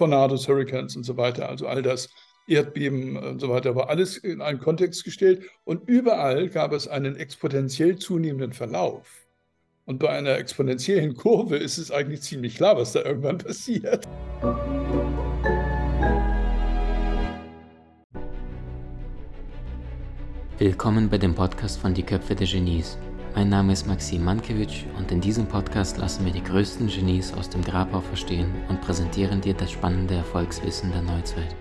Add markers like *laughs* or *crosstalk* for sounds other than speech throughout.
Tornados, Hurricanes und so weiter. Also all das, Erdbeben und so weiter, war alles in einen Kontext gestellt. Und überall gab es einen exponentiell zunehmenden Verlauf. Und bei einer exponentiellen Kurve ist es eigentlich ziemlich klar, was da irgendwann *laughs* passiert. Willkommen bei dem Podcast von Die Köpfe der Genies. Mein Name ist Maxim Mankewitsch und in diesem Podcast lassen wir die größten Genies aus dem Grabau verstehen und präsentieren dir das spannende Erfolgswissen der Neuzeit.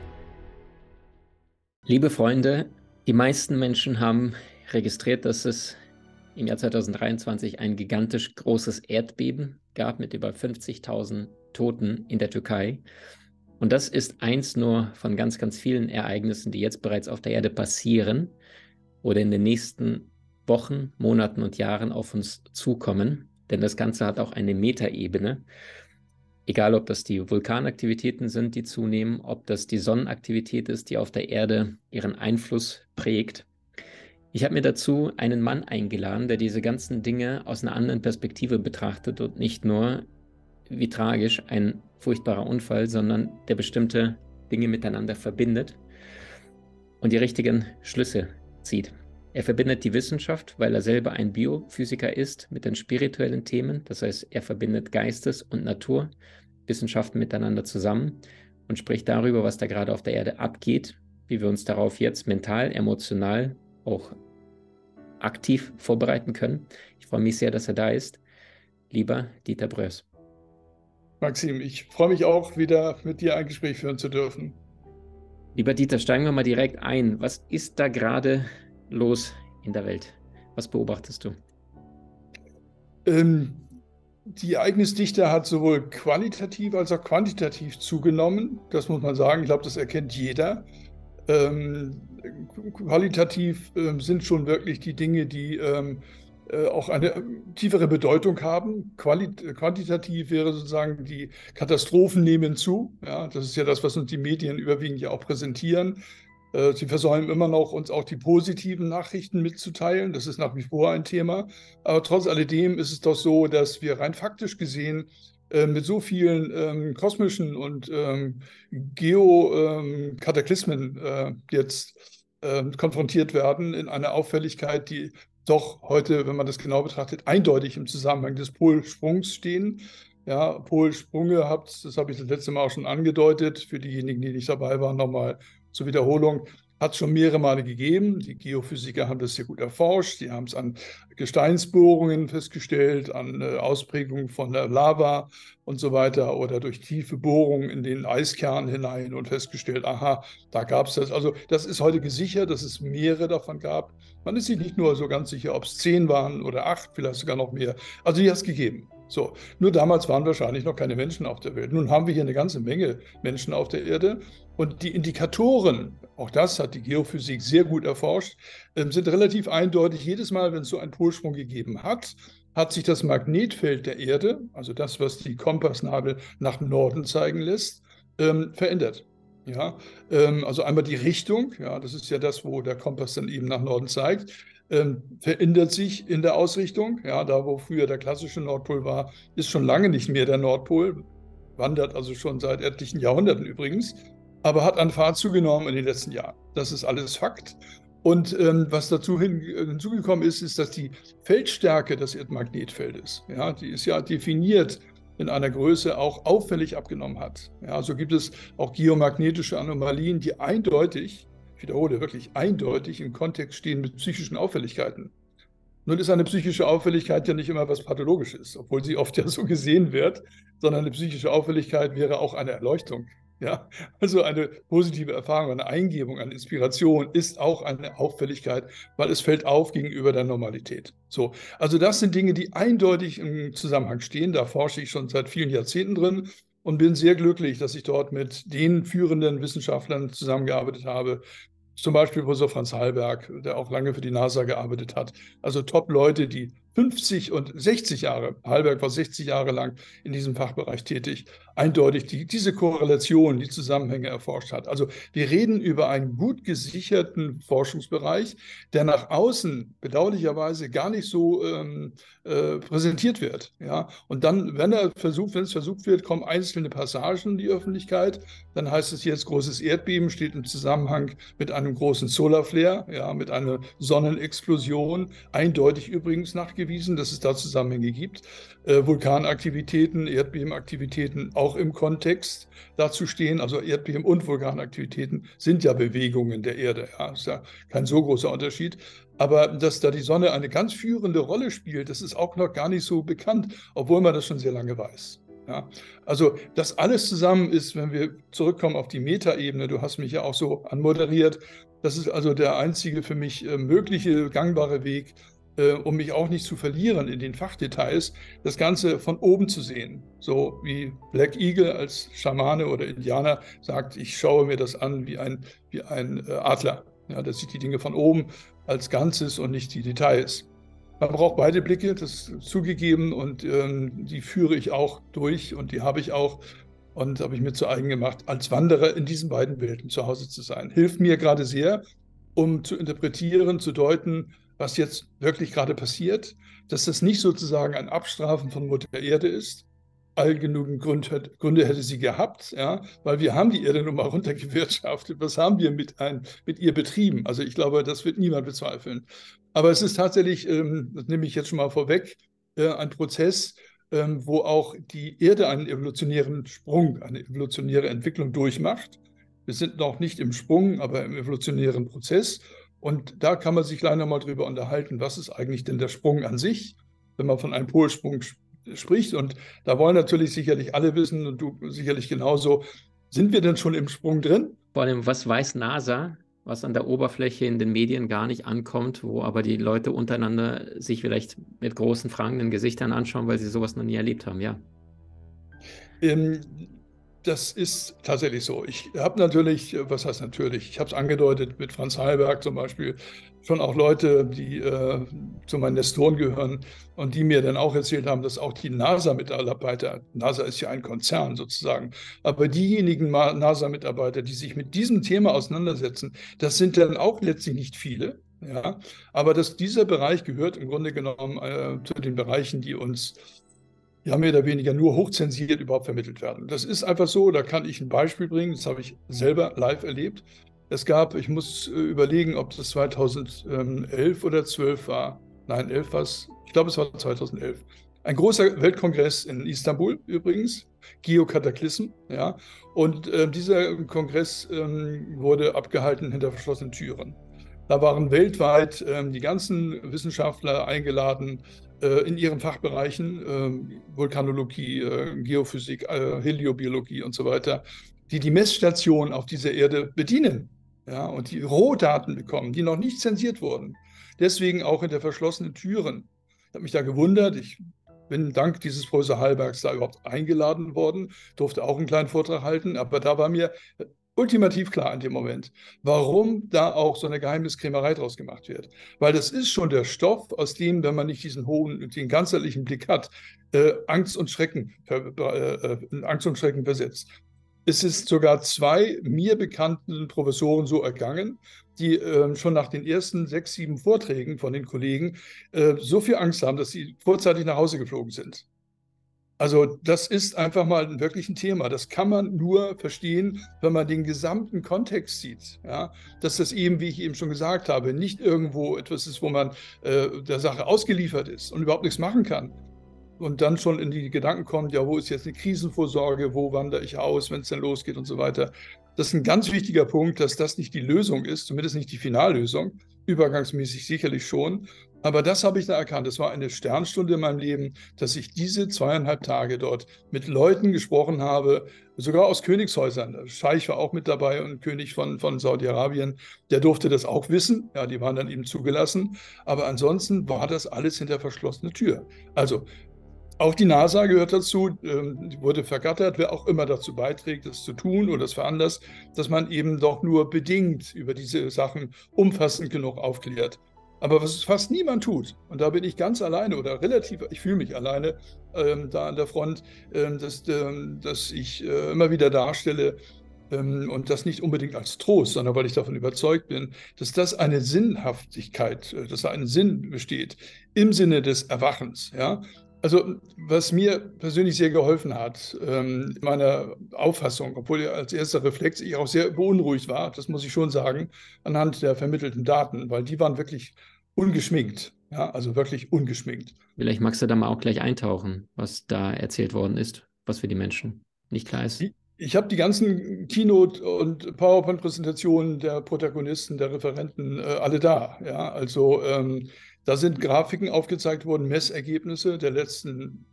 Liebe Freunde, die meisten Menschen haben registriert, dass es im Jahr 2023 ein gigantisch großes Erdbeben gab mit über 50.000 Toten in der Türkei. Und das ist eins nur von ganz, ganz vielen Ereignissen, die jetzt bereits auf der Erde passieren oder in den nächsten Wochen, Monaten und Jahren auf uns zukommen. Denn das Ganze hat auch eine Metaebene. Egal, ob das die Vulkanaktivitäten sind, die zunehmen, ob das die Sonnenaktivität ist, die auf der Erde ihren Einfluss prägt. Ich habe mir dazu einen Mann eingeladen, der diese ganzen Dinge aus einer anderen Perspektive betrachtet und nicht nur, wie tragisch, ein furchtbarer Unfall, sondern der bestimmte Dinge miteinander verbindet und die richtigen Schlüsse zieht. Er verbindet die Wissenschaft, weil er selber ein Biophysiker ist, mit den spirituellen Themen. Das heißt, er verbindet Geistes- und Naturwissenschaften miteinander zusammen und spricht darüber, was da gerade auf der Erde abgeht, wie wir uns darauf jetzt mental, emotional, auch aktiv vorbereiten können. Ich freue mich sehr, dass er da ist. Lieber Dieter Brös. Maxim, ich freue mich auch, wieder mit dir ein Gespräch führen zu dürfen. Lieber Dieter, steigen wir mal direkt ein. Was ist da gerade los in der Welt? Was beobachtest du? Ähm, die Ereignisdichte hat sowohl qualitativ als auch quantitativ zugenommen. Das muss man sagen. Ich glaube, das erkennt jeder. Ähm, qualitativ ähm, sind schon wirklich die Dinge, die ähm, äh, auch eine tiefere Bedeutung haben. Quali quantitativ wäre sozusagen, die Katastrophen nehmen zu. Ja, das ist ja das, was uns die Medien überwiegend ja auch präsentieren. Äh, sie versäumen immer noch, uns auch die positiven Nachrichten mitzuteilen. Das ist nach wie vor ein Thema. Aber trotz alledem ist es doch so, dass wir rein faktisch gesehen äh, mit so vielen ähm, kosmischen und ähm, Geokataklysmen äh, jetzt äh, konfrontiert werden in einer Auffälligkeit, die doch heute, wenn man das genau betrachtet, eindeutig im Zusammenhang des Polsprungs stehen. Ja, Polsprünge habt, das habe ich das letzte Mal auch schon angedeutet, für diejenigen, die nicht dabei waren, nochmal zur Wiederholung, hat es schon mehrere Male gegeben. Die Geophysiker haben das sehr gut erforscht. Die haben es an Gesteinsbohrungen festgestellt, an äh, Ausprägungen von der Lava und so weiter oder durch tiefe Bohrungen in den Eiskern hinein und festgestellt, aha, da gab es das. Also das ist heute gesichert, dass es mehrere davon gab. Man ist sich nicht nur so ganz sicher, ob es zehn waren oder acht, vielleicht sogar noch mehr. Also die hat es gegeben. So, nur damals waren wahrscheinlich noch keine Menschen auf der Welt. Nun haben wir hier eine ganze Menge Menschen auf der Erde und die Indikatoren, auch das hat die Geophysik sehr gut erforscht, ähm, sind relativ eindeutig. Jedes Mal, wenn es so einen Polsprung gegeben hat, hat sich das Magnetfeld der Erde, also das, was die Kompassnadel nach Norden zeigen lässt, ähm, verändert. Ja, ähm, also einmal die Richtung, ja, das ist ja das, wo der Kompass dann eben nach Norden zeigt ähm, verändert sich in der Ausrichtung. Ja, da wo früher der klassische Nordpol war, ist schon lange nicht mehr der Nordpol, wandert also schon seit etlichen Jahrhunderten übrigens, aber hat an Fahrt zugenommen in den letzten Jahren. Das ist alles Fakt. Und ähm, was dazu hin, hinzugekommen ist, ist, dass die Feldstärke des Erdmagnetfeldes, ja, die ist ja definiert in einer Größe auch auffällig abgenommen hat. Ja, so gibt es auch geomagnetische Anomalien, die eindeutig wiederhole, wirklich eindeutig im Kontext stehen mit psychischen Auffälligkeiten. Nun ist eine psychische Auffälligkeit ja nicht immer was Pathologisches, obwohl sie oft ja so gesehen wird, sondern eine psychische Auffälligkeit wäre auch eine Erleuchtung. Ja, also eine positive Erfahrung, eine Eingebung, eine Inspiration ist auch eine Auffälligkeit, weil es fällt auf gegenüber der Normalität. So, also das sind Dinge, die eindeutig im Zusammenhang stehen. Da forsche ich schon seit vielen Jahrzehnten drin und bin sehr glücklich, dass ich dort mit den führenden Wissenschaftlern zusammengearbeitet habe. Zum Beispiel Professor Franz Hallberg, der auch lange für die NASA gearbeitet hat. Also Top-Leute, die 50 und 60 Jahre, Halberg war 60 Jahre lang in diesem Fachbereich tätig, eindeutig die, diese Korrelation, die Zusammenhänge erforscht hat. Also wir reden über einen gut gesicherten Forschungsbereich, der nach außen bedauerlicherweise gar nicht so ähm, äh, präsentiert wird. Ja? Und dann, wenn er versucht, wenn es versucht wird, kommen einzelne Passagen in die Öffentlichkeit. Dann heißt es jetzt, großes Erdbeben steht im Zusammenhang mit einem großen Solarflare, ja, mit einer Sonnenexplosion. Eindeutig übrigens nachgewiesen, dass es da Zusammenhänge gibt. Äh, Vulkanaktivitäten, Erdbebenaktivitäten auch im Kontext dazu stehen. Also Erdbeben und Vulkanaktivitäten sind ja Bewegungen der Erde. Ja, ist ja kein so großer Unterschied. Aber dass da die Sonne eine ganz führende Rolle spielt, das ist auch noch gar nicht so bekannt, obwohl man das schon sehr lange weiß. Ja, also das alles zusammen ist, wenn wir zurückkommen auf die Metaebene, du hast mich ja auch so anmoderiert, das ist also der einzige für mich äh, mögliche gangbare Weg, äh, um mich auch nicht zu verlieren in den Fachdetails, das Ganze von oben zu sehen. So wie Black Eagle als Schamane oder Indianer sagt, ich schaue mir das an wie ein, wie ein äh, Adler. Ja, das sieht die Dinge von oben als Ganzes und nicht die Details. Man braucht beide Blicke, das ist zugegeben und ähm, die führe ich auch durch und die habe ich auch und habe ich mir zu eigen gemacht, als Wanderer in diesen beiden Welten zu Hause zu sein. Hilft mir gerade sehr, um zu interpretieren, zu deuten, was jetzt wirklich gerade passiert, dass das nicht sozusagen ein Abstrafen von Mutter Erde ist, all genügend Grund, Gründe hätte sie gehabt, ja, weil wir haben die Erde nun mal *laughs* runtergewirtschaftet. Was haben wir mit, ein, mit ihr betrieben? Also ich glaube, das wird niemand bezweifeln. Aber es ist tatsächlich, ähm, das nehme ich jetzt schon mal vorweg, äh, ein Prozess, ähm, wo auch die Erde einen evolutionären Sprung, eine evolutionäre Entwicklung durchmacht. Wir sind noch nicht im Sprung, aber im evolutionären Prozess. Und da kann man sich leider mal drüber unterhalten, was ist eigentlich denn der Sprung an sich, wenn man von einem Polsprung spricht. Und da wollen natürlich sicherlich alle wissen und du sicherlich genauso, sind wir denn schon im Sprung drin? Vor allem, was weiß NASA, was an der Oberfläche in den Medien gar nicht ankommt, wo aber die Leute untereinander sich vielleicht mit großen fragenden Gesichtern anschauen, weil sie sowas noch nie erlebt haben, ja. Ähm, das ist tatsächlich so. Ich habe natürlich, was heißt natürlich, ich habe es angedeutet mit Franz Heilberg zum Beispiel, schon auch Leute, die äh, zu meinen Nestoren gehören und die mir dann auch erzählt haben, dass auch die NASA-Mitarbeiter, NASA ist ja ein Konzern sozusagen, aber diejenigen NASA-Mitarbeiter, die sich mit diesem Thema auseinandersetzen, das sind dann auch letztlich nicht viele. Ja, aber dass dieser Bereich gehört im Grunde genommen äh, zu den Bereichen, die uns ja mehr oder weniger nur hochzensiert überhaupt vermittelt werden. Das ist einfach so, da kann ich ein Beispiel bringen, das habe ich selber live erlebt. Es gab, ich muss äh, überlegen, ob das 2011 oder 12 war. Nein, 11 war es, ich glaube es war 2011. Ein großer Weltkongress in Istanbul übrigens, Geokataklysm, ja. Und äh, dieser Kongress ähm, wurde abgehalten hinter verschlossenen Türen. Da waren weltweit ähm, die ganzen Wissenschaftler eingeladen, in ihren Fachbereichen, äh, Vulkanologie, äh, Geophysik, Heliobiologie und so weiter, die die Messstation auf dieser Erde bedienen ja, und die Rohdaten bekommen, die noch nicht zensiert wurden. Deswegen auch in der verschlossenen Türen. Ich habe mich da gewundert. Ich bin dank dieses Professor Hallbergs da überhaupt eingeladen worden, durfte auch einen kleinen Vortrag halten, aber da war mir ultimativ klar in dem Moment, warum da auch so eine Geheimniskrämerei draus gemacht wird. Weil das ist schon der Stoff, aus dem, wenn man nicht diesen hohen, den ganzheitlichen Blick hat, äh, Angst und Schrecken, äh, äh, Angst und Schrecken versetzt. Es ist sogar zwei mir bekannten Professoren so ergangen, die äh, schon nach den ersten sechs, sieben Vorträgen von den Kollegen äh, so viel Angst haben, dass sie vorzeitig nach Hause geflogen sind. Also das ist einfach mal wirklich ein Thema. Das kann man nur verstehen, wenn man den gesamten Kontext sieht. Ja? Dass das eben, wie ich eben schon gesagt habe, nicht irgendwo etwas ist, wo man äh, der Sache ausgeliefert ist und überhaupt nichts machen kann. Und dann schon in die Gedanken kommt, ja, wo ist jetzt die Krisenvorsorge, wo wandere ich aus, wenn es denn losgeht und so weiter. Das ist ein ganz wichtiger Punkt, dass das nicht die Lösung ist, zumindest nicht die Finallösung. Übergangsmäßig sicherlich schon. Aber das habe ich da erkannt. Das war eine Sternstunde in meinem Leben, dass ich diese zweieinhalb Tage dort mit Leuten gesprochen habe, sogar aus Königshäusern. Der Scheich war auch mit dabei und König von, von Saudi-Arabien, der durfte das auch wissen. Ja, die waren dann eben zugelassen. Aber ansonsten war das alles hinter verschlossener Tür. Also auch die NASA gehört dazu, ähm, wurde vergattert, wer auch immer dazu beiträgt, das zu tun oder das veranlasst, dass man eben doch nur bedingt über diese Sachen umfassend genug aufklärt. Aber was fast niemand tut, und da bin ich ganz alleine oder relativ, ich fühle mich alleine ähm, da an der Front, ähm, dass, ähm, dass ich äh, immer wieder darstelle, ähm, und das nicht unbedingt als Trost, sondern weil ich davon überzeugt bin, dass das eine Sinnhaftigkeit, äh, dass da ein Sinn besteht im Sinne des Erwachens. Ja? Also was mir persönlich sehr geholfen hat, ähm, in meiner Auffassung, obwohl als erster Reflex ich auch sehr beunruhigt war, das muss ich schon sagen, anhand der vermittelten Daten, weil die waren wirklich ungeschminkt. Ja, also wirklich ungeschminkt. Vielleicht magst du da mal auch gleich eintauchen, was da erzählt worden ist, was für die Menschen nicht klar ist. Ich habe die ganzen Keynote- und PowerPoint-Präsentationen der Protagonisten, der Referenten äh, alle da. Ja, also ähm, da sind Grafiken aufgezeigt worden, Messergebnisse der letzten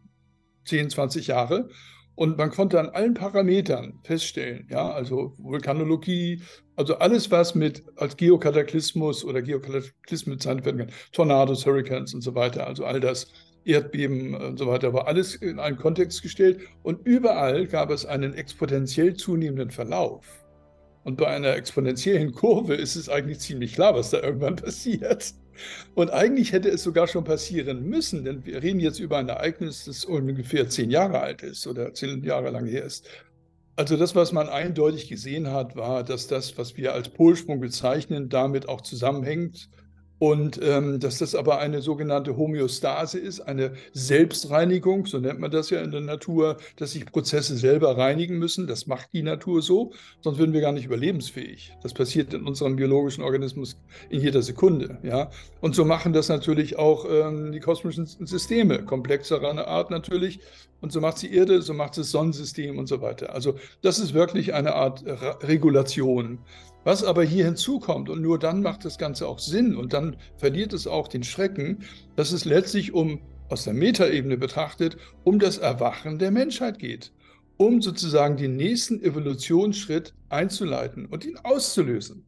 10, 20 Jahre. Und man konnte an allen Parametern feststellen, ja, also Vulkanologie, also alles, was mit als Geokataklysmus oder Geokataklysmen bezeichnet werden kann, Tornados, Hurricanes und so weiter, also all das, Erdbeben und so weiter, war alles in einen Kontext gestellt und überall gab es einen exponentiell zunehmenden Verlauf. Und bei einer exponentiellen Kurve ist es eigentlich ziemlich klar, was da irgendwann passiert. Und eigentlich hätte es sogar schon passieren müssen, denn wir reden jetzt über ein Ereignis, das ungefähr zehn Jahre alt ist oder zehn Jahre lang her ist. Also das, was man eindeutig gesehen hat, war, dass das, was wir als Polsprung bezeichnen, damit auch zusammenhängt und ähm, dass das aber eine sogenannte Homöostase ist, eine Selbstreinigung, so nennt man das ja in der Natur, dass sich Prozesse selber reinigen müssen. Das macht die Natur so, sonst würden wir gar nicht überlebensfähig. Das passiert in unserem biologischen Organismus in jeder Sekunde. Ja? Und so machen das natürlich auch ähm, die kosmischen Systeme, komplexerer Art natürlich. Und so macht sie Erde, so macht es Sonnensystem und so weiter. Also das ist wirklich eine Art Regulation. Was aber hier hinzukommt, und nur dann macht das Ganze auch Sinn und dann verliert es auch den Schrecken, dass es letztlich um, aus der Metaebene betrachtet, um das Erwachen der Menschheit geht. Um sozusagen den nächsten Evolutionsschritt einzuleiten und ihn auszulösen.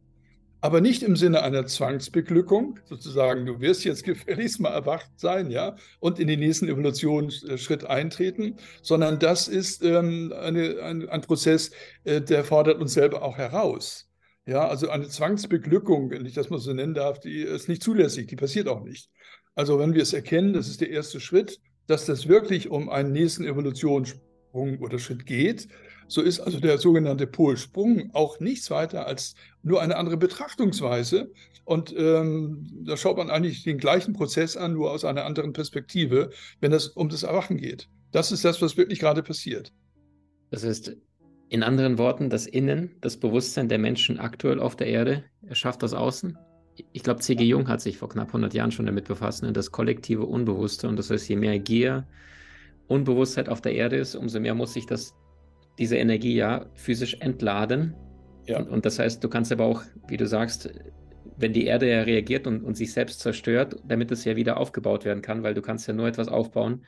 Aber nicht im Sinne einer Zwangsbeglückung, sozusagen, du wirst jetzt *laughs* gefälligst mal erwacht sein, ja, und in den nächsten Evolutionsschritt eintreten, sondern das ist ähm, eine, ein, ein Prozess, äh, der fordert uns selber auch heraus. Ja, also eine Zwangsbeglückung, wenn ich das mal so nennen darf, die ist nicht zulässig, die passiert auch nicht. Also wenn wir es erkennen, das ist der erste Schritt, dass das wirklich um einen nächsten Evolutionssprung oder Schritt geht, so ist also der sogenannte Polsprung auch nichts weiter als nur eine andere Betrachtungsweise. Und ähm, da schaut man eigentlich den gleichen Prozess an, nur aus einer anderen Perspektive, wenn es um das Erwachen geht. Das ist das, was wirklich gerade passiert. Das heißt, in anderen Worten, das Innen, das Bewusstsein der Menschen aktuell auf der Erde erschafft das Außen. Ich glaube, C.G. Jung hat sich vor knapp 100 Jahren schon damit befasst, ne? das kollektive Unbewusste. Und das heißt, je mehr Gier, Unbewusstheit auf der Erde ist, umso mehr muss sich das, diese Energie ja physisch entladen. Ja. Und, und das heißt, du kannst aber auch, wie du sagst, wenn die Erde ja reagiert und, und sich selbst zerstört, damit es ja wieder aufgebaut werden kann, weil du kannst ja nur etwas aufbauen,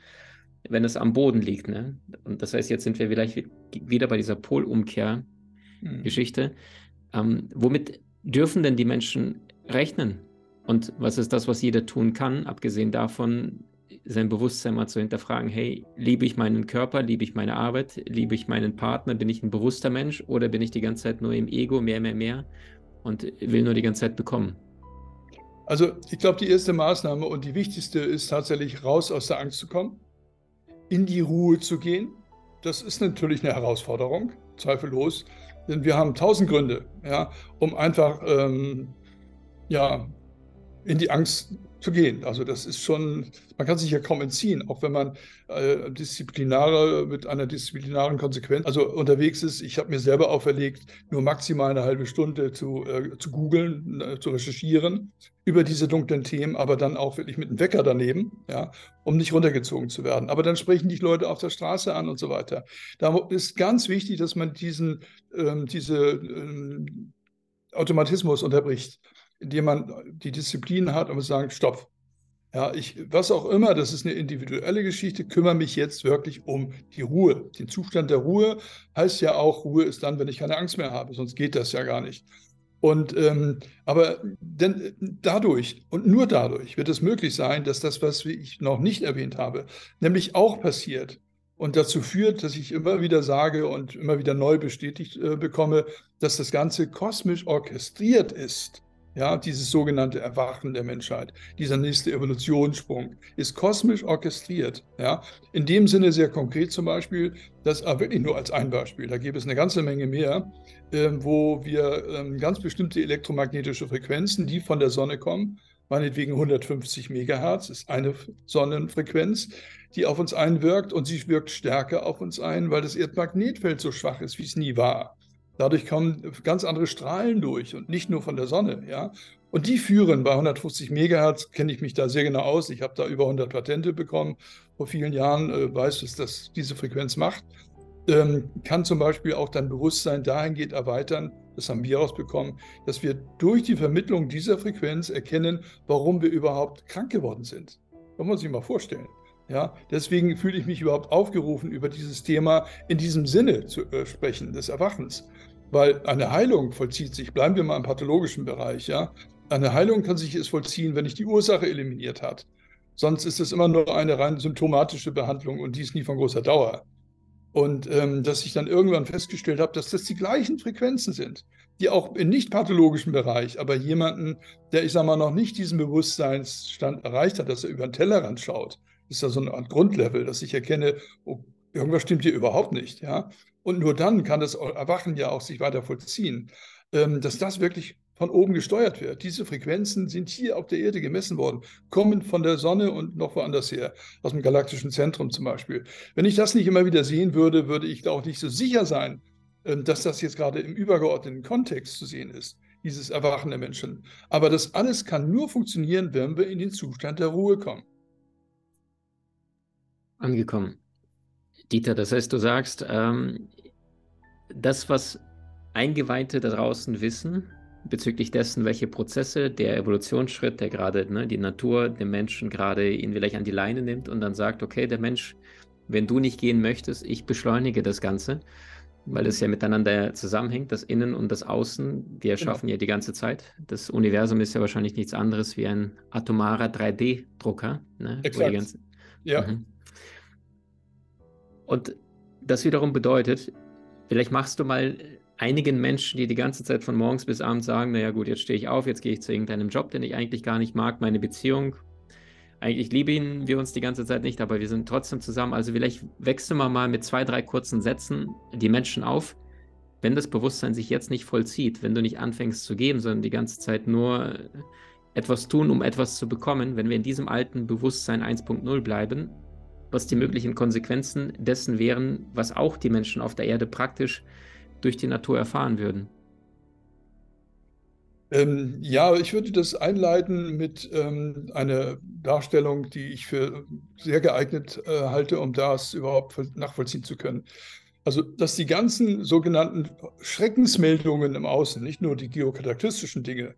wenn es am Boden liegt. Ne? Und das heißt, jetzt sind wir vielleicht wieder bei dieser Polumkehr-Geschichte. Mhm. Ähm, womit dürfen denn die Menschen rechnen? Und was ist das, was jeder tun kann, abgesehen davon, sein Bewusstsein mal zu hinterfragen, hey, liebe ich meinen Körper, liebe ich meine Arbeit, liebe ich meinen Partner, bin ich ein bewusster Mensch oder bin ich die ganze Zeit nur im Ego, mehr, mehr, mehr und will nur die ganze Zeit bekommen? Also ich glaube, die erste Maßnahme und die wichtigste ist tatsächlich raus aus der Angst zu kommen in die Ruhe zu gehen. Das ist natürlich eine Herausforderung, zweifellos, denn wir haben tausend Gründe, ja, um einfach ähm, ja, in die Angst zu gehen. Also das ist schon, man kann sich ja kaum entziehen, auch wenn man äh, disziplinare mit einer disziplinaren Konsequenz also unterwegs ist. Ich habe mir selber auferlegt, nur maximal eine halbe Stunde zu, äh, zu googeln, äh, zu recherchieren über diese dunklen Themen, aber dann auch wirklich mit einem Wecker daneben, ja, um nicht runtergezogen zu werden. Aber dann sprechen dich Leute auf der Straße an und so weiter. Da ist ganz wichtig, dass man diesen ähm, diese ähm, Automatismus unterbricht indem man die Disziplin hat und sagt, stopp. Ja, ich, was auch immer, das ist eine individuelle Geschichte, kümmere mich jetzt wirklich um die Ruhe. Den Zustand der Ruhe heißt ja auch, Ruhe ist dann, wenn ich keine Angst mehr habe, sonst geht das ja gar nicht. Und ähm, aber denn dadurch und nur dadurch wird es möglich sein, dass das, was ich noch nicht erwähnt habe, nämlich auch passiert und dazu führt, dass ich immer wieder sage und immer wieder neu bestätigt äh, bekomme, dass das Ganze kosmisch orchestriert ist ja, dieses sogenannte Erwachen der Menschheit, dieser nächste Evolutionssprung, ist kosmisch orchestriert. Ja. In dem Sinne sehr konkret zum Beispiel, das ah, wirklich nur als ein Beispiel, da gäbe es eine ganze Menge mehr, äh, wo wir äh, ganz bestimmte elektromagnetische Frequenzen, die von der Sonne kommen, meinetwegen 150 Megahertz ist eine Sonnenfrequenz, die auf uns einwirkt und sie wirkt stärker auf uns ein, weil das Erdmagnetfeld so schwach ist, wie es nie war. Dadurch kommen ganz andere Strahlen durch und nicht nur von der Sonne. Ja? Und die führen bei 150 Megahertz, kenne ich mich da sehr genau aus. Ich habe da über 100 Patente bekommen vor vielen Jahren, äh, weiß, was das diese Frequenz macht. Ähm, kann zum Beispiel auch dein Bewusstsein dahingehend erweitern, das haben wir rausbekommen, dass wir durch die Vermittlung dieser Frequenz erkennen, warum wir überhaupt krank geworden sind. Muss man sich mal vorstellen. Ja, deswegen fühle ich mich überhaupt aufgerufen, über dieses Thema in diesem Sinne zu äh, sprechen, des Erwachens. Weil eine Heilung vollzieht sich, bleiben wir mal im pathologischen Bereich, ja. Eine Heilung kann sich es vollziehen, wenn ich die Ursache eliminiert hat. Sonst ist es immer nur eine rein symptomatische Behandlung und die ist nie von großer Dauer. Und ähm, dass ich dann irgendwann festgestellt habe, dass das die gleichen Frequenzen sind, die auch im nicht pathologischen Bereich, aber jemanden, der, ich sage mal, noch nicht diesen Bewusstseinsstand erreicht hat, dass er über den Tellerrand schaut, ist ja so eine Art Grundlevel, dass ich erkenne, oh, irgendwas stimmt hier überhaupt nicht. Ja? Und nur dann kann das Erwachen ja auch sich weiter vollziehen, ähm, dass das wirklich von oben gesteuert wird. Diese Frequenzen sind hier auf der Erde gemessen worden, kommen von der Sonne und noch woanders her, aus dem galaktischen Zentrum zum Beispiel. Wenn ich das nicht immer wieder sehen würde, würde ich auch nicht so sicher sein, ähm, dass das jetzt gerade im übergeordneten Kontext zu sehen ist, dieses Erwachen der Menschen. Aber das alles kann nur funktionieren, wenn wir in den Zustand der Ruhe kommen angekommen. Dieter, das heißt, du sagst, ähm, das, was Eingeweihte da draußen wissen, bezüglich dessen, welche Prozesse der Evolutionsschritt, der gerade ne, die Natur, den Menschen gerade ihn vielleicht an die Leine nimmt und dann sagt, okay, der Mensch, wenn du nicht gehen möchtest, ich beschleunige das Ganze, weil es ja miteinander zusammenhängt, das Innen und das Außen, wir erschaffen genau. ja die ganze Zeit. Das Universum ist ja wahrscheinlich nichts anderes wie ein atomarer 3D-Drucker. Ne, Exakt. Ja. Mhm. Und das wiederum bedeutet, vielleicht machst du mal einigen Menschen, die die ganze Zeit von morgens bis abends sagen, naja gut, jetzt stehe ich auf, jetzt gehe ich zu irgendeinem Job, den ich eigentlich gar nicht mag, meine Beziehung, eigentlich lieben wir uns die ganze Zeit nicht, aber wir sind trotzdem zusammen. Also vielleicht wechseln wir mal mit zwei, drei kurzen Sätzen die Menschen auf. Wenn das Bewusstsein sich jetzt nicht vollzieht, wenn du nicht anfängst zu geben, sondern die ganze Zeit nur etwas tun, um etwas zu bekommen, wenn wir in diesem alten Bewusstsein 1.0 bleiben, was die möglichen Konsequenzen dessen wären, was auch die Menschen auf der Erde praktisch durch die Natur erfahren würden. Ähm, ja, ich würde das einleiten mit ähm, einer Darstellung, die ich für sehr geeignet äh, halte, um das überhaupt nachvollziehen zu können. Also, dass die ganzen sogenannten Schreckensmeldungen im Außen, nicht nur die geokataklystischen Dinge,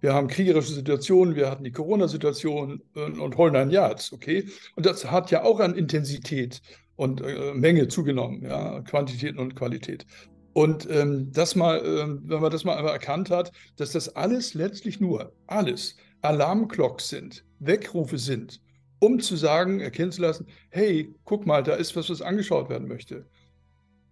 wir haben kriegerische Situationen, wir hatten die Corona-Situation und, und Holland Yards, okay? Und das hat ja auch an Intensität und äh, Menge zugenommen, ja, Quantität und Qualität. Und ähm, das mal, ähm, wenn man das mal einmal erkannt hat, dass das alles letztlich nur, alles Alarmglocks sind, Weckrufe sind, um zu sagen, erkennen zu lassen, hey, guck mal, da ist was, was angeschaut werden möchte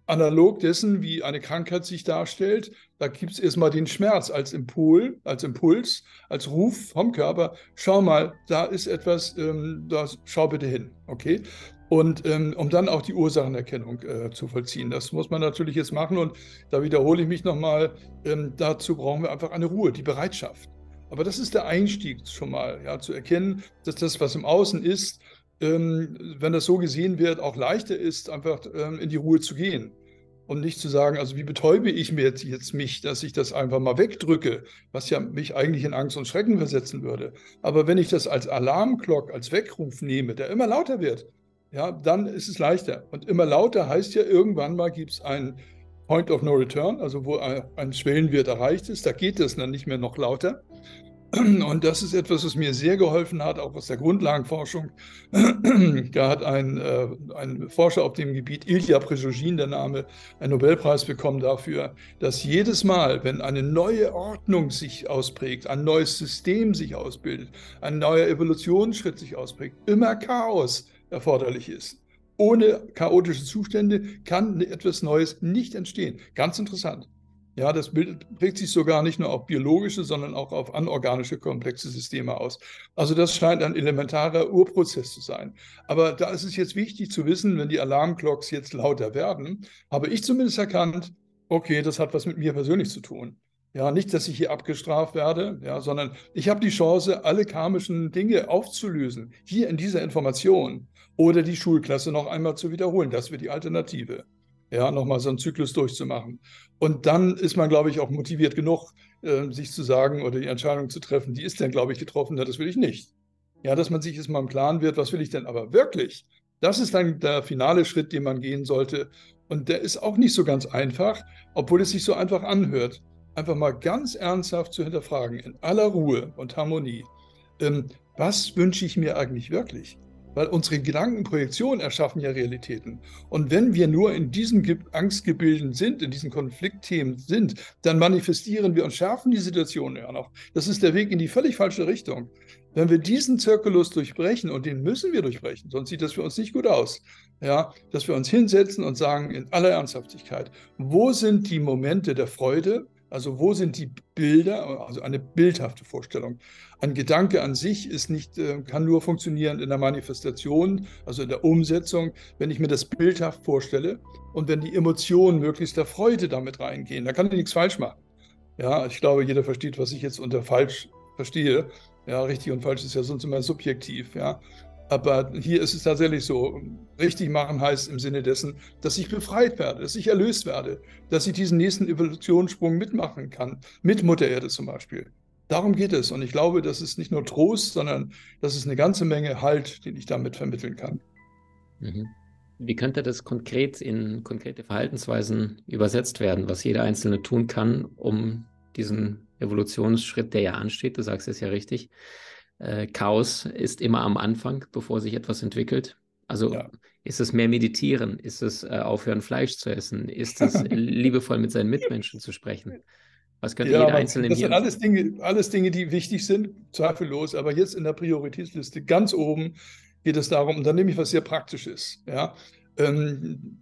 analog dessen, wie eine Krankheit sich darstellt, da gibt es erstmal den Schmerz als Impuls, als Impuls, als Ruf vom Körper. Schau mal, da ist etwas, ähm, da schau bitte hin, okay? Und ähm, um dann auch die Ursachenerkennung äh, zu vollziehen. Das muss man natürlich jetzt machen und da wiederhole ich mich nochmal, ähm, dazu brauchen wir einfach eine Ruhe, die Bereitschaft. Aber das ist der Einstieg schon mal, ja, zu erkennen, dass das, was im Außen ist, ähm, wenn das so gesehen wird, auch leichter ist, einfach ähm, in die Ruhe zu gehen. Und nicht zu sagen, also wie betäube ich mir jetzt, jetzt mich, dass ich das einfach mal wegdrücke, was ja mich eigentlich in Angst und Schrecken versetzen würde. Aber wenn ich das als Alarmglock, als Weckruf nehme, der immer lauter wird, ja, dann ist es leichter. Und immer lauter heißt ja, irgendwann mal gibt es einen Point of No Return, also wo ein Schwellenwert erreicht ist. Da geht es dann nicht mehr noch lauter. Und das ist etwas, was mir sehr geholfen hat, auch aus der Grundlagenforschung. Da hat ein, äh, ein Forscher auf dem Gebiet, Ilya Prigogine, der Name, einen Nobelpreis bekommen dafür, dass jedes Mal, wenn eine neue Ordnung sich ausprägt, ein neues System sich ausbildet, ein neuer Evolutionsschritt sich ausprägt, immer Chaos erforderlich ist. Ohne chaotische Zustände kann etwas Neues nicht entstehen. Ganz interessant. Ja, das wirkt sich sogar nicht nur auf biologische, sondern auch auf anorganische komplexe Systeme aus. Also das scheint ein elementarer Urprozess zu sein. Aber da ist es jetzt wichtig zu wissen, wenn die Alarmglocks jetzt lauter werden, habe ich zumindest erkannt, okay, das hat was mit mir persönlich zu tun. Ja, nicht, dass ich hier abgestraft werde, ja, sondern ich habe die Chance, alle karmischen Dinge aufzulösen, hier in dieser Information oder die Schulklasse noch einmal zu wiederholen. Das wäre die Alternative ja, nochmal so einen Zyklus durchzumachen. Und dann ist man, glaube ich, auch motiviert genug, äh, sich zu sagen oder die Entscheidung zu treffen, die ist denn, glaube ich, getroffen, das will ich nicht. Ja, dass man sich jetzt mal im Klaren wird, was will ich denn aber wirklich? Das ist dann der finale Schritt, den man gehen sollte. Und der ist auch nicht so ganz einfach, obwohl es sich so einfach anhört. Einfach mal ganz ernsthaft zu hinterfragen, in aller Ruhe und Harmonie. Ähm, was wünsche ich mir eigentlich wirklich? Weil unsere Gedankenprojektionen erschaffen ja Realitäten. Und wenn wir nur in diesen Angstgebilden sind, in diesen Konfliktthemen sind, dann manifestieren wir und schärfen die Situation ja noch. Das ist der Weg in die völlig falsche Richtung. Wenn wir diesen Zirkulus durchbrechen, und den müssen wir durchbrechen, sonst sieht das für uns nicht gut aus, ja, dass wir uns hinsetzen und sagen in aller Ernsthaftigkeit, wo sind die Momente der Freude, also wo sind die Bilder, also eine bildhafte Vorstellung. Ein Gedanke an sich ist nicht, äh, kann nur funktionieren in der Manifestation, also in der Umsetzung, wenn ich mir das bildhaft vorstelle und wenn die Emotionen möglichst der Freude damit reingehen. Da kann ich nichts falsch machen. Ja, ich glaube, jeder versteht, was ich jetzt unter falsch verstehe. Ja, richtig und falsch ist ja sonst immer subjektiv. Ja, aber hier ist es tatsächlich so, richtig machen heißt im Sinne dessen, dass ich befreit werde, dass ich erlöst werde, dass ich diesen nächsten Evolutionssprung mitmachen kann, mit Mutter Erde zum Beispiel. Darum geht es. Und ich glaube, das ist nicht nur Trost, sondern das ist eine ganze Menge Halt, den ich damit vermitteln kann. Mhm. Wie könnte das konkret in konkrete Verhaltensweisen übersetzt werden, was jeder Einzelne tun kann, um diesen Evolutionsschritt, der ja ansteht, du sagst es ja richtig, äh, Chaos ist immer am Anfang, bevor sich etwas entwickelt. Also ja. ist es mehr meditieren? Ist es äh, aufhören, Fleisch zu essen? Ist es *laughs* liebevoll mit seinen Mitmenschen zu sprechen? Was könnte ja, jeder Einzelne Das sind alles Dinge, alles Dinge, die wichtig sind, zweifellos. Aber jetzt in der Prioritätsliste ganz oben geht es darum, und dann nehme ich was sehr Praktisches, ja, ähm,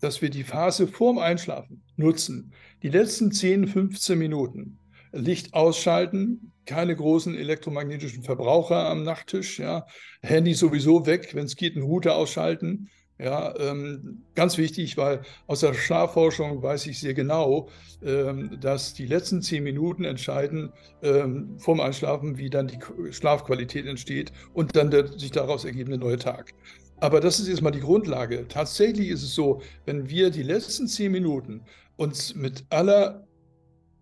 dass wir die Phase vorm Einschlafen nutzen. Die letzten 10, 15 Minuten Licht ausschalten, keine großen elektromagnetischen Verbraucher am Nachttisch, ja. Handy sowieso weg, wenn es geht, einen Router ausschalten. Ja, ähm, ganz wichtig, weil aus der Schlafforschung weiß ich sehr genau, ähm, dass die letzten zehn Minuten entscheiden ähm, vorm Einschlafen, wie dann die Schlafqualität entsteht und dann der sich daraus ergebende neue Tag. Aber das ist jetzt mal die Grundlage. Tatsächlich ist es so, wenn wir die letzten zehn Minuten uns mit aller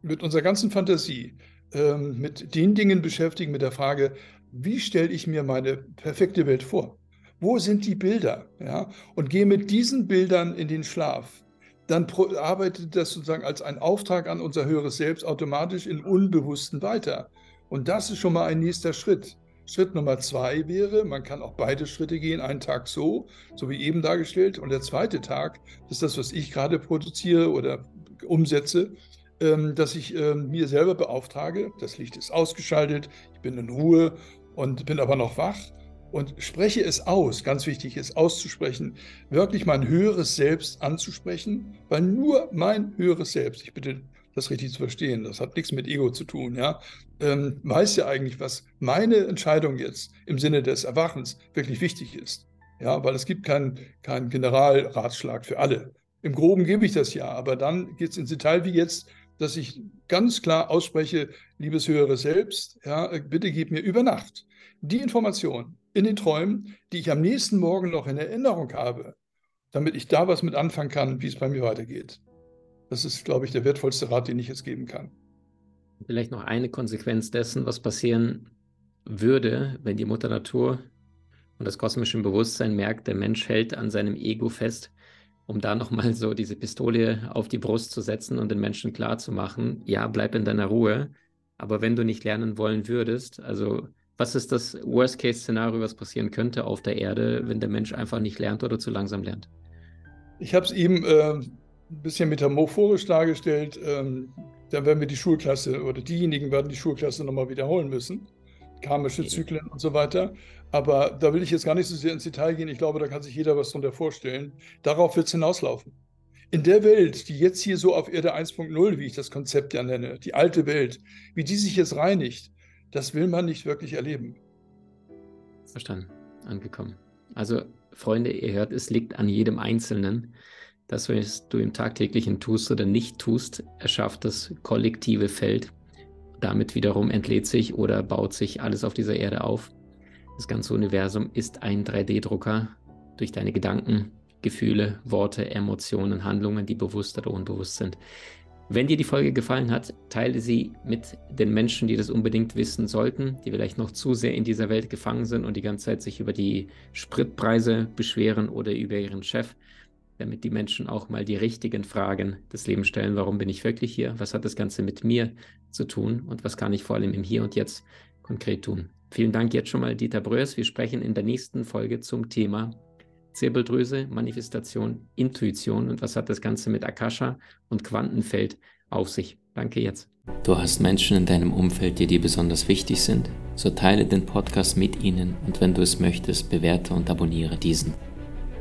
mit unserer ganzen Fantasie ähm, mit den Dingen beschäftigen, mit der Frage, wie stelle ich mir meine perfekte Welt vor? Wo sind die Bilder? Ja? Und gehe mit diesen Bildern in den Schlaf. Dann arbeitet das sozusagen als ein Auftrag an unser höheres Selbst automatisch im Unbewussten weiter. Und das ist schon mal ein nächster Schritt. Schritt Nummer zwei wäre, man kann auch beide Schritte gehen, einen Tag so, so wie eben dargestellt, und der zweite Tag ist das, was ich gerade produziere oder umsetze, ähm, dass ich ähm, mir selber beauftrage, das Licht ist ausgeschaltet, ich bin in Ruhe und bin aber noch wach und spreche es aus. Ganz wichtig ist auszusprechen, wirklich mein höheres Selbst anzusprechen, weil nur mein höheres Selbst, ich bitte das richtig zu verstehen, das hat nichts mit Ego zu tun, ja, ähm, weiß ja eigentlich, was meine Entscheidung jetzt im Sinne des Erwachens wirklich wichtig ist. Ja, weil es gibt keinen kein Generalratschlag für alle. Im Groben gebe ich das ja, aber dann geht es ins Detail wie jetzt dass ich ganz klar ausspreche, liebes höhere Selbst, ja, bitte gib mir über Nacht die Information in den Träumen, die ich am nächsten Morgen noch in Erinnerung habe, damit ich da was mit anfangen kann, wie es bei mir weitergeht. Das ist, glaube ich, der wertvollste Rat, den ich jetzt geben kann. Vielleicht noch eine Konsequenz dessen, was passieren würde, wenn die Mutter Natur und das kosmische Bewusstsein merkt, der Mensch hält an seinem Ego fest um da nochmal so diese Pistole auf die Brust zu setzen und den Menschen klarzumachen, ja, bleib in deiner Ruhe, aber wenn du nicht lernen wollen würdest, also was ist das Worst-Case-Szenario, was passieren könnte auf der Erde, wenn der Mensch einfach nicht lernt oder zu langsam lernt? Ich habe es eben äh, ein bisschen metamorphorisch dargestellt. Ähm, dann werden wir die Schulklasse oder diejenigen werden die Schulklasse nochmal wiederholen müssen. Karmische Zyklen und so weiter. Aber da will ich jetzt gar nicht so sehr ins Detail gehen. Ich glaube, da kann sich jeder was darunter vorstellen. Darauf wird es hinauslaufen. In der Welt, die jetzt hier so auf Erde 1.0, wie ich das Konzept ja nenne, die alte Welt, wie die sich jetzt reinigt, das will man nicht wirklich erleben. Verstanden, angekommen. Also, Freunde, ihr hört, es liegt an jedem Einzelnen. Das, was du im tagtäglichen tust oder nicht tust, erschafft das kollektive Feld. Damit wiederum entlädt sich oder baut sich alles auf dieser Erde auf. Das ganze Universum ist ein 3D-Drucker durch deine Gedanken, Gefühle, Worte, Emotionen, Handlungen, die bewusst oder unbewusst sind. Wenn dir die Folge gefallen hat, teile sie mit den Menschen, die das unbedingt wissen sollten, die vielleicht noch zu sehr in dieser Welt gefangen sind und die ganze Zeit sich über die Spritpreise beschweren oder über ihren Chef, damit die Menschen auch mal die richtigen Fragen des Lebens stellen. Warum bin ich wirklich hier? Was hat das Ganze mit mir zu tun? Und was kann ich vor allem im Hier und Jetzt konkret tun? Vielen Dank jetzt schon mal, Dieter Bröers. Wir sprechen in der nächsten Folge zum Thema Zirbeldrüse, Manifestation, Intuition und was hat das Ganze mit Akasha und Quantenfeld auf sich. Danke jetzt. Du hast Menschen in deinem Umfeld, die dir besonders wichtig sind? So teile den Podcast mit ihnen und wenn du es möchtest, bewerte und abonniere diesen.